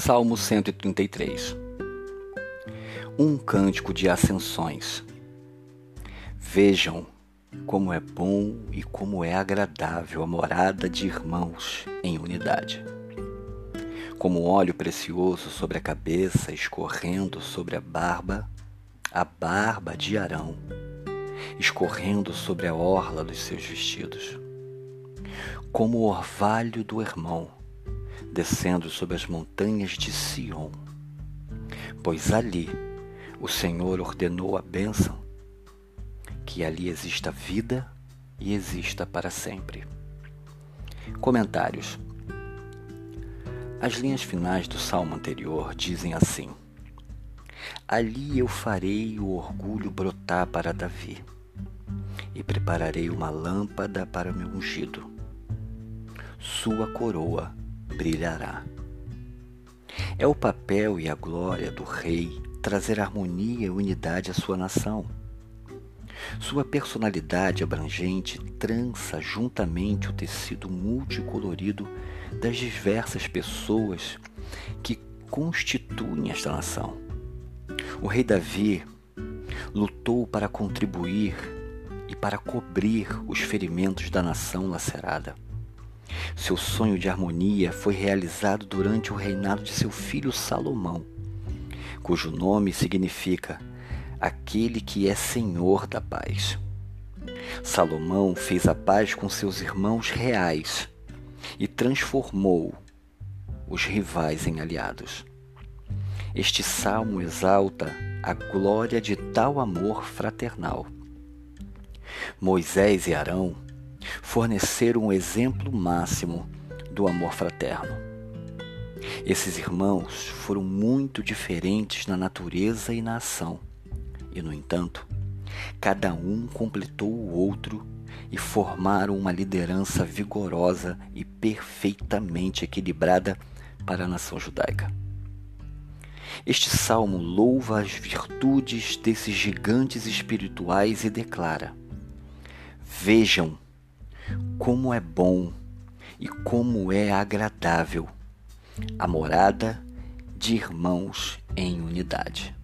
Salmo 133 Um cântico de ascensões. Vejam como é bom e como é agradável a morada de irmãos em unidade. Como óleo precioso sobre a cabeça, escorrendo sobre a barba, a barba de Arão, escorrendo sobre a orla dos seus vestidos. Como o orvalho do irmão, descendo sobre as montanhas de Sião. Pois ali o Senhor ordenou a bênção, que ali exista vida e exista para sempre. Comentários. As linhas finais do salmo anterior dizem assim: Ali eu farei o orgulho brotar para Davi, e prepararei uma lâmpada para o meu ungido. Sua coroa brilhará. É o papel e a glória do rei trazer harmonia e unidade à sua nação. Sua personalidade abrangente trança juntamente o tecido multicolorido das diversas pessoas que constituem esta nação. O rei Davi lutou para contribuir e para cobrir os ferimentos da nação lacerada. Seu sonho de harmonia foi realizado durante o reinado de seu filho Salomão, cujo nome significa aquele que é Senhor da paz. Salomão fez a paz com seus irmãos reais e transformou os rivais em aliados. Este salmo exalta a glória de tal amor fraternal. Moisés e Arão forneceram um exemplo máximo do amor fraterno. Esses irmãos foram muito diferentes na natureza e na ação, e, no entanto, cada um completou o outro e formaram uma liderança vigorosa e perfeitamente equilibrada para a nação judaica. Este salmo louva as virtudes desses gigantes espirituais e declara: Vejam como é bom e como é agradável a morada de irmãos em unidade.